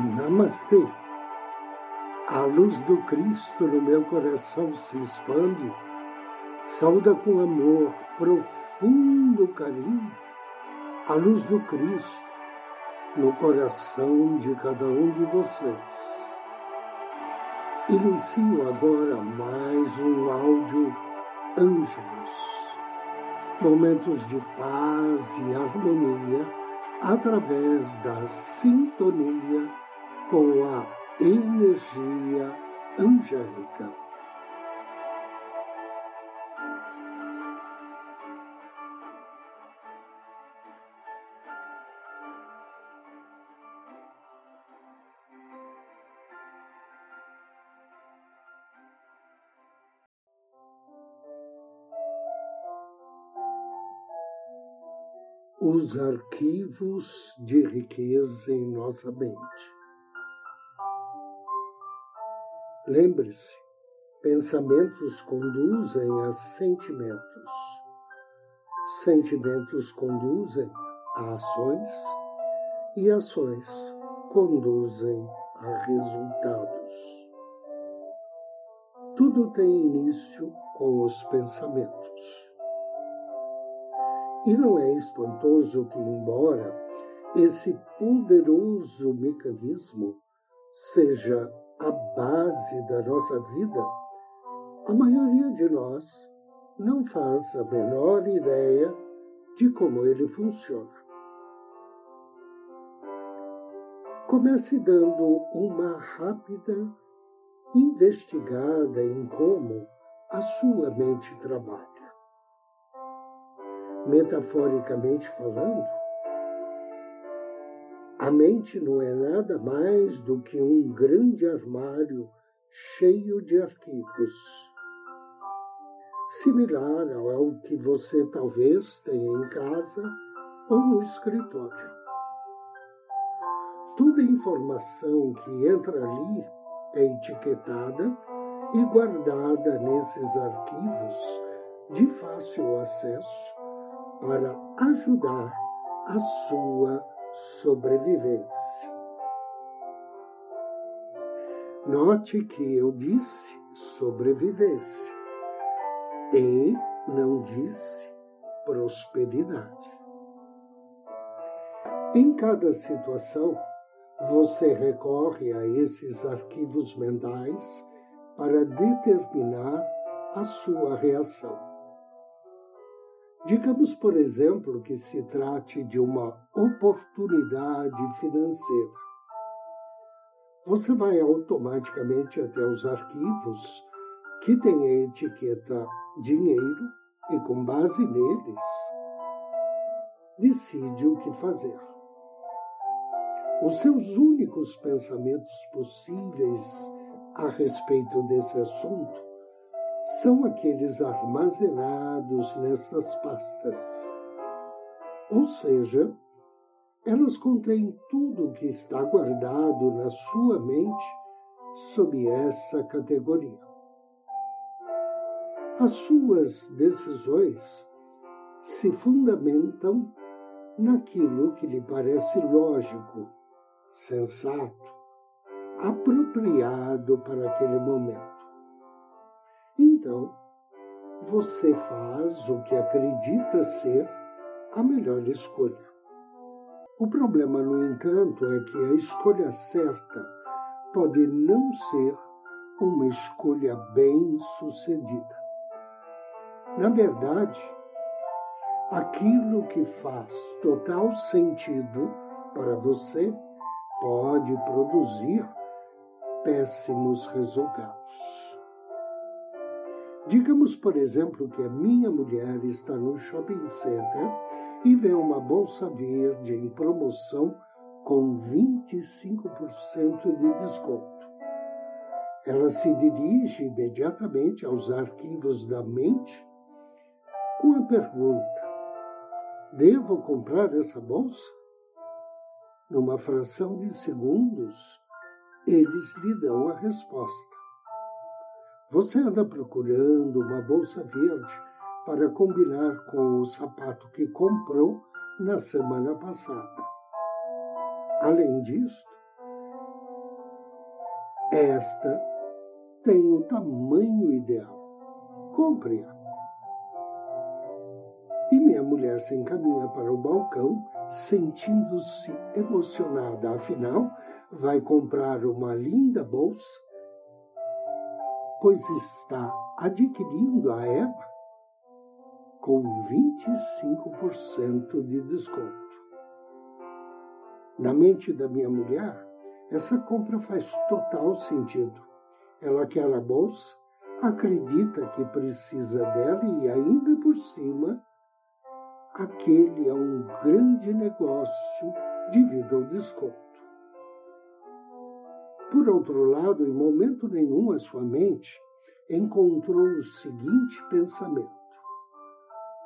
Namastê. A luz do Cristo no meu coração se expande, sauda com amor, profundo carinho, a luz do Cristo no coração de cada um de vocês. Inicio agora mais um áudio Ângelos, momentos de paz e harmonia através da sintonia com a energia angélica. os arquivos de riqueza em nossa mente. Lembre-se, pensamentos conduzem a sentimentos, sentimentos conduzem a ações e ações conduzem a resultados. Tudo tem início com os pensamentos. E não é espantoso que, embora esse poderoso mecanismo seja a base da nossa vida, a maioria de nós não faz a menor ideia de como ele funciona. Comece dando uma rápida investigada em como a sua mente trabalha metaforicamente falando, a mente não é nada mais do que um grande armário cheio de arquivos, similar ao que você talvez tenha em casa ou no escritório. Toda informação que entra ali é etiquetada e guardada nesses arquivos de fácil acesso para ajudar a sua sobrevivência. Note que eu disse sobrevivência e não disse prosperidade. Em cada situação, você recorre a esses arquivos mentais para determinar a sua reação. Digamos, por exemplo, que se trate de uma oportunidade financeira. Você vai automaticamente até os arquivos que têm a etiqueta dinheiro e, com base neles, decide o que fazer. Os seus únicos pensamentos possíveis a respeito desse assunto são aqueles armazenados nessas pastas. Ou seja, elas contêm tudo o que está guardado na sua mente sob essa categoria. As suas decisões se fundamentam naquilo que lhe parece lógico, sensato, apropriado para aquele momento. Então, você faz o que acredita ser a melhor escolha. O problema, no entanto, é que a escolha certa pode não ser uma escolha bem-sucedida. Na verdade, aquilo que faz total sentido para você pode produzir péssimos resultados. Digamos, por exemplo, que a minha mulher está no shopping center e vê uma bolsa verde em promoção com 25% de desconto. Ela se dirige imediatamente aos arquivos da mente com a pergunta: Devo comprar essa bolsa? Numa fração de segundos, eles lhe dão a resposta. Você anda procurando uma bolsa verde para combinar com o sapato que comprou na semana passada. Além disso, Esta tem o tamanho ideal. Compre-a. E minha mulher se encaminha para o balcão, sentindo-se emocionada. Afinal, vai comprar uma linda bolsa, pois está adquirindo a ela com 25% de desconto. Na mente da minha mulher, essa compra faz total sentido. Ela quer a bolsa, acredita que precisa dela e ainda por cima, aquele é um grande negócio devido ao desconto. Por outro lado, em momento nenhum a sua mente encontrou o seguinte pensamento: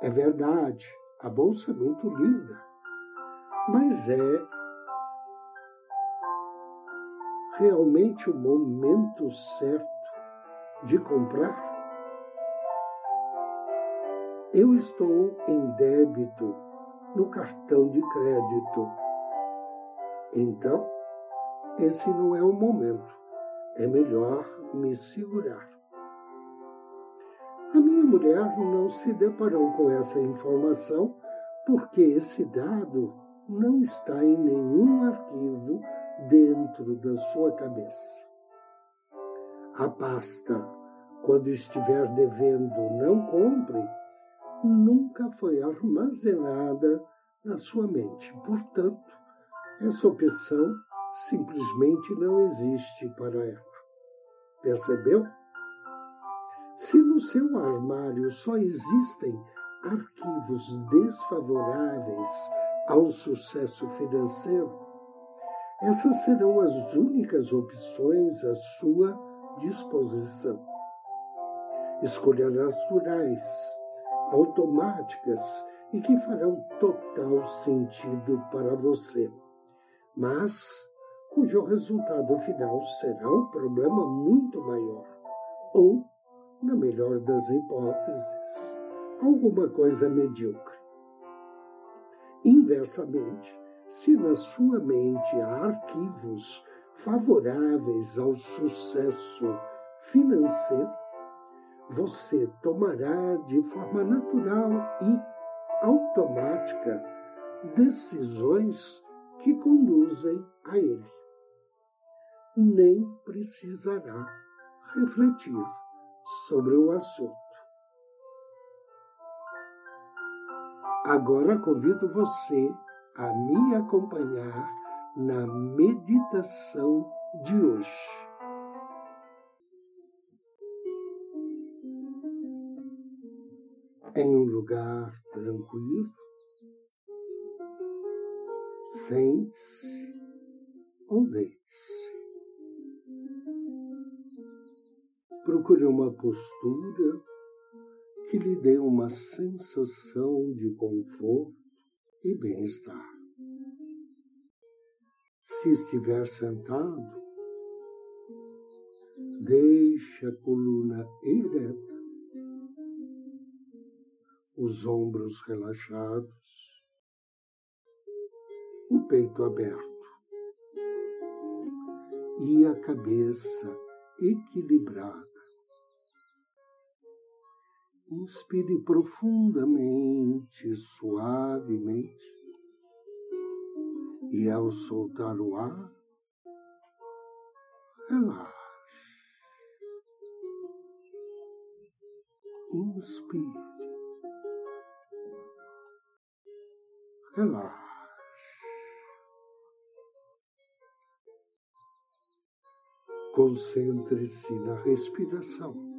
é verdade, a bolsa é muito linda, mas é realmente o momento certo de comprar? Eu estou em débito no cartão de crédito. Então, esse não é o momento. É melhor me segurar. A minha mulher não se deparou com essa informação porque esse dado não está em nenhum arquivo dentro da sua cabeça. A pasta, quando estiver devendo, não compre, nunca foi armazenada na sua mente. Portanto, essa opção simplesmente não existe para ela. Percebeu? Se no seu armário só existem arquivos desfavoráveis ao sucesso financeiro, essas serão as únicas opções à sua disposição. Escolhas naturais, automáticas e que farão total sentido para você, mas cujo resultado final será um problema muito maior ou na melhor das hipóteses, alguma coisa medíocre. Inversamente, se na sua mente há arquivos favoráveis ao sucesso financeiro, você tomará de forma natural e automática decisões que conduzem a ele. Nem precisará refletir sobre o assunto. Agora convido você a me acompanhar na meditação de hoje. Em um lugar tranquilo, sente-se ou deite. Procure uma postura que lhe dê uma sensação de conforto e bem-estar. Se estiver sentado, deixe a coluna ereta, os ombros relaxados, o peito aberto e a cabeça equilibrada. Inspire profundamente, suavemente, e ao soltar o ar, relaxe. Inspire. Relaxe. Concentre-se na respiração.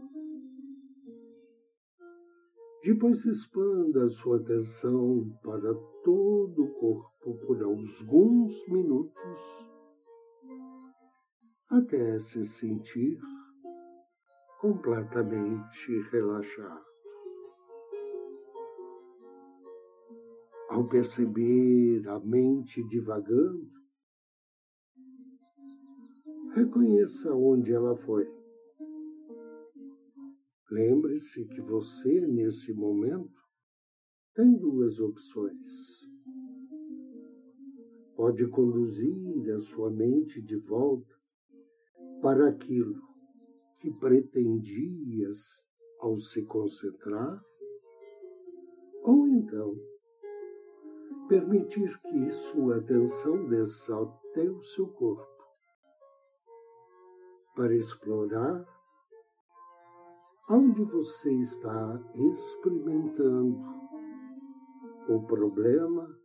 Depois expanda a sua atenção para todo o corpo por alguns minutos, até se sentir completamente relaxado. Ao perceber a mente divagando, Reconheça onde ela foi. Lembre-se que você, nesse momento, tem duas opções. Pode conduzir a sua mente de volta para aquilo que pretendias ao se concentrar, ou então permitir que sua atenção desça até o seu corpo para explorar onde você está experimentando o problema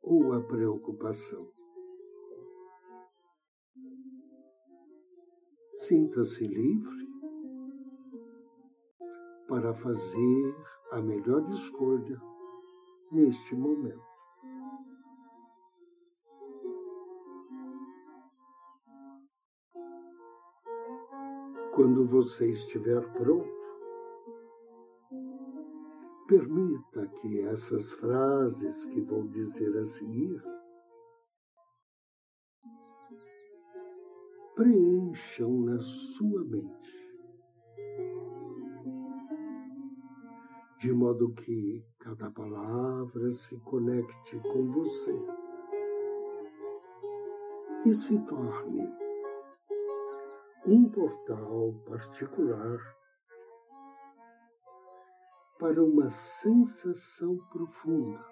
ou a preocupação. Sinta-se livre para fazer a melhor escolha neste momento. Quando você estiver pronto, permita que essas frases que vou dizer a seguir preencham na sua mente, de modo que cada palavra se conecte com você e se torne um portal particular para uma sensação profunda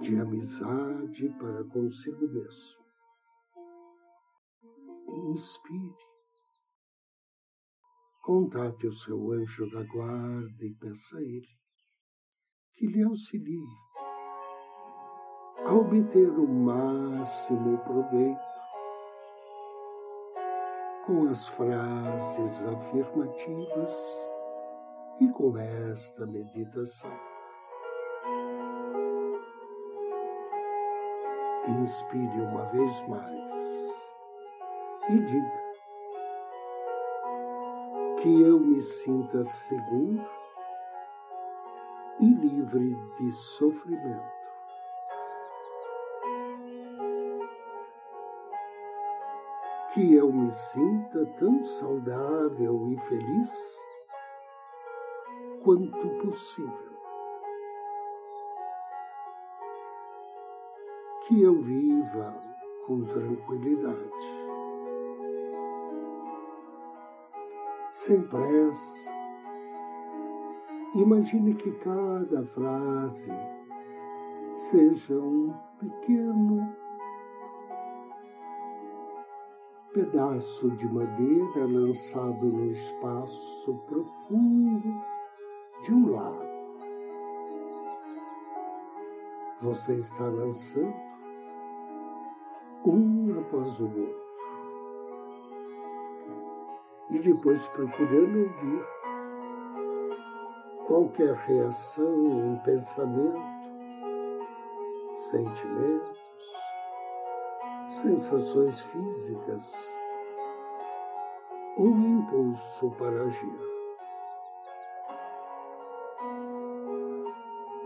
de amizade para consigo mesmo inspire. Contate o seu anjo da guarda e peça a ele que lhe auxilie a obter o máximo proveito com as frases afirmativas e com esta meditação. Inspire uma vez mais e diga que eu me sinta seguro e livre de sofrimento. Que eu me sinta tão saudável e feliz quanto possível. Que eu viva com tranquilidade. sem pressa. Imagine que cada frase seja um pequeno pedaço de madeira lançado no espaço profundo de um lago. Você está lançando um após o outro e depois procurando ouvir qualquer reação em pensamento, sentimentos, sensações físicas ou impulso para agir.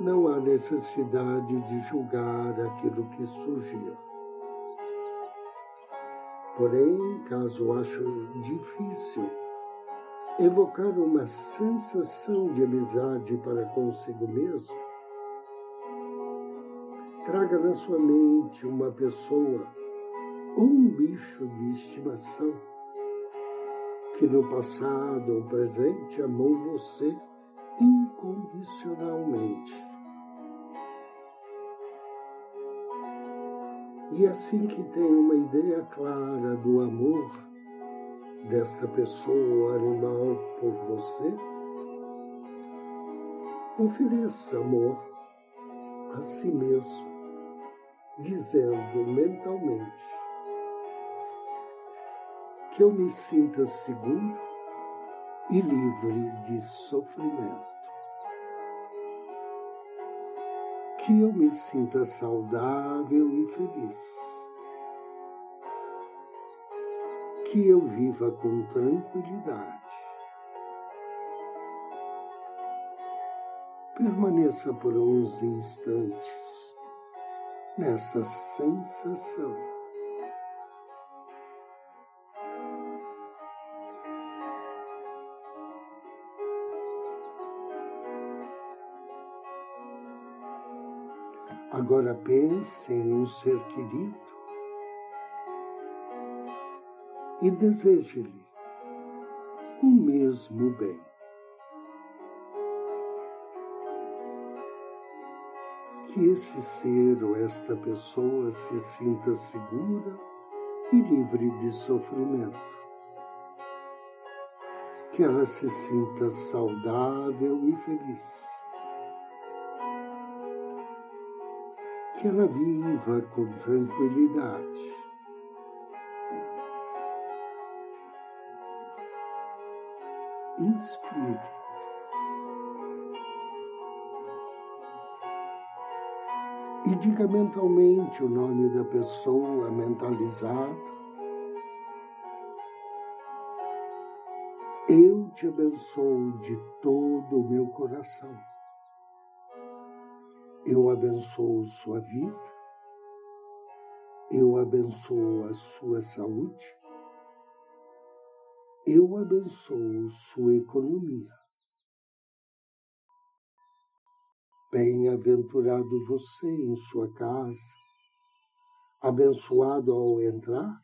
Não há necessidade de julgar aquilo que surgiu. Porém, caso acho difícil evocar uma sensação de amizade para consigo mesmo, traga na sua mente uma pessoa ou um bicho de estimação que no passado ou presente amou você incondicionalmente. E assim que tem uma ideia clara do amor desta pessoa animal por você, ofereça amor a si mesmo, dizendo mentalmente que eu me sinta seguro e livre de sofrimento. que eu me sinta saudável e feliz. Que eu viva com tranquilidade. Permaneça por uns instantes nessa sensação. Agora pense em um ser querido e deseje-lhe o mesmo bem. Que esse ser ou esta pessoa se sinta segura e livre de sofrimento. Que ela se sinta saudável e feliz. Que ela viva com tranquilidade. Inspire. E diga mentalmente o nome da pessoa mentalizado. Eu te abençoo de todo o meu coração. Eu abençoo sua vida. Eu abençoo a sua saúde eu abençoo sua economia. Bem-aventurado você em sua casa, abençoado ao entrar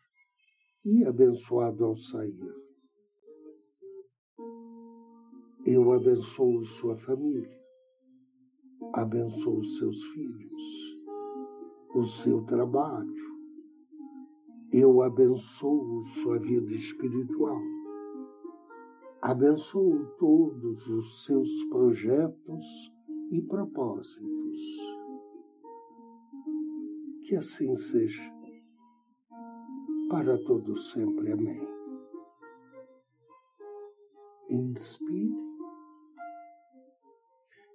e abençoado ao sair. Eu abençoo sua família, abençoo seus filhos, o seu trabalho. Eu abençoo sua vida espiritual abençoo todos os seus projetos e propósitos. Que assim seja, para todos sempre. Amém. Inspire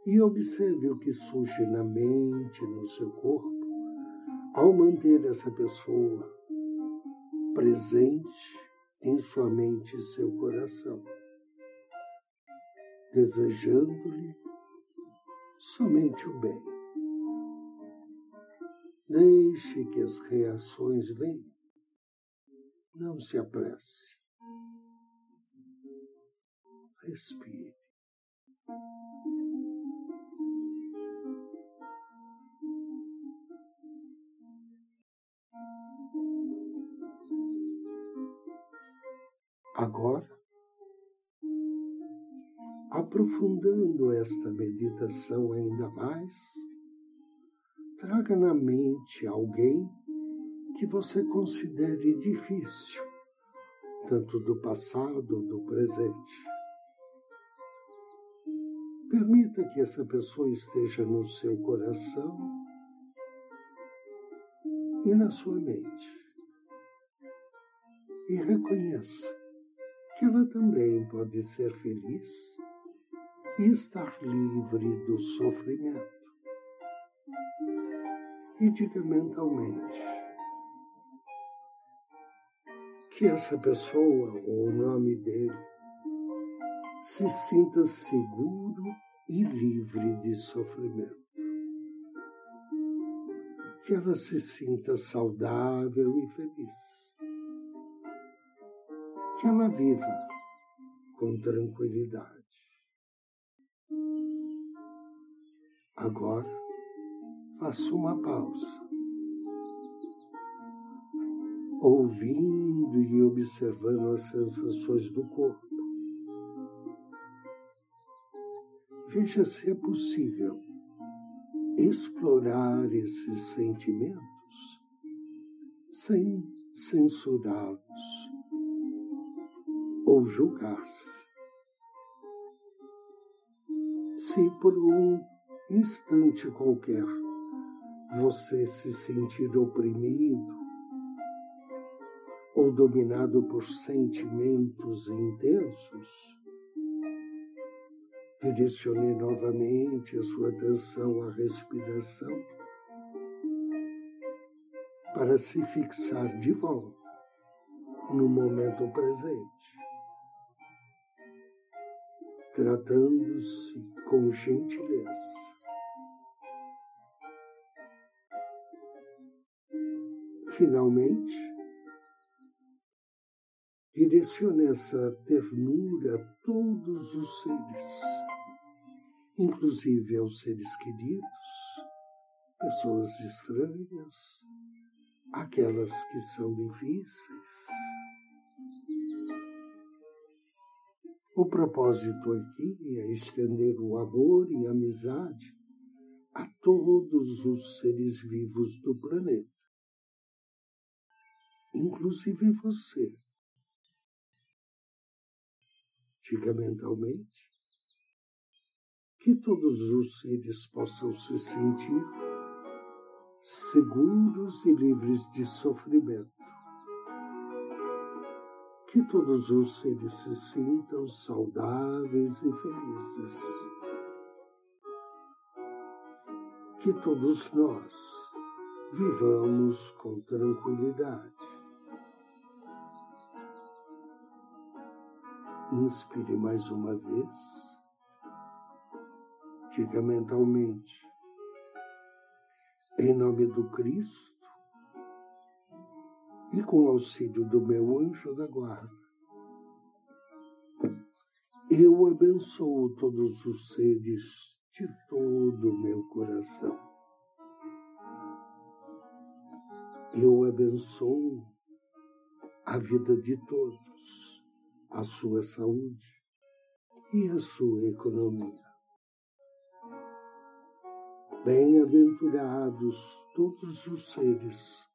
e observe o que surge na mente, no seu corpo, ao manter essa pessoa presente em sua mente e seu coração desejando-lhe somente o bem. Deixe que as reações venham. Não se apresse. Respire. Aprofundando esta meditação ainda mais, traga na mente alguém que você considere difícil, tanto do passado do presente. Permita que essa pessoa esteja no seu coração e na sua mente. E reconheça que ela também pode ser feliz e estar livre do sofrimento. E diga mentalmente que essa pessoa ou o nome dele se sinta seguro e livre de sofrimento. Que ela se sinta saudável e feliz. Que ela viva com tranquilidade. Agora, faça uma pausa, ouvindo e observando as sensações do corpo. Veja se é possível explorar esses sentimentos sem censurá-los ou julgar-se. Se por um instante qualquer você se sentir oprimido ou dominado por sentimentos intensos, direcione novamente a sua atenção à respiração para se fixar de volta no momento presente, tratando-se com gentileza. Finalmente, direcione essa ternura a todos os seres, inclusive aos seres queridos, pessoas estranhas, aquelas que são difíceis. O propósito aqui é estender o amor e a amizade a todos os seres vivos do planeta, inclusive você. Diga mentalmente que todos os seres possam se sentir seguros e livres de sofrimento que todos os seres se sintam saudáveis e felizes. Que todos nós vivamos com tranquilidade. Inspire mais uma vez. Diga mentalmente, em nome do Cristo, e com o auxílio do meu anjo da guarda, eu abençoo todos os seres de todo o meu coração. Eu abençoo a vida de todos, a sua saúde e a sua economia. Bem-aventurados todos os seres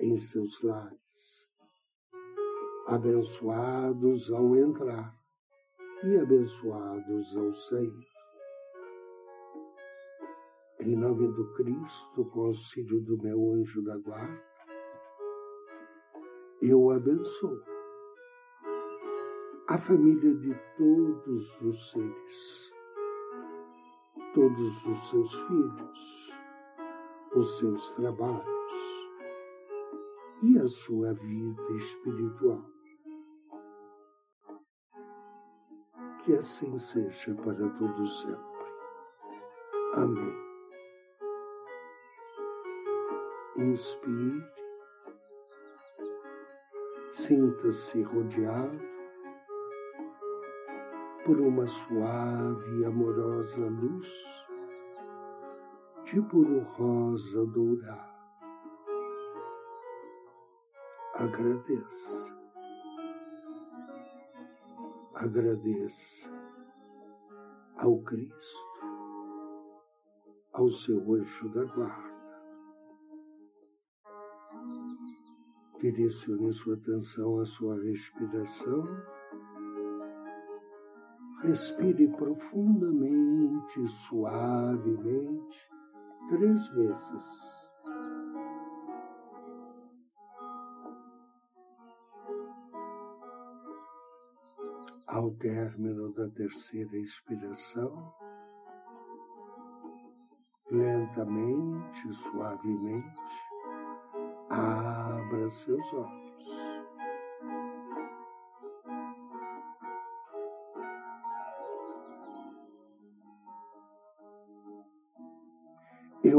em seus lares, abençoados ao entrar e abençoados ao sair. Em nome do Cristo, com auxílio do meu anjo da guarda, eu abençoo a família de todos os seres, todos os seus filhos, os seus trabalhos, e a sua vida espiritual. Que assim seja para todo sempre. Amém. Inspire, sinta-se rodeado por uma suave e amorosa luz de puro rosa dourado agradeça. Agradeça ao Cristo, ao seu anjo da guarda. Direcione sua atenção à sua respiração. Respire profundamente, suavemente, três vezes. Ao término da terceira expiração, lentamente, suavemente, abra seus olhos.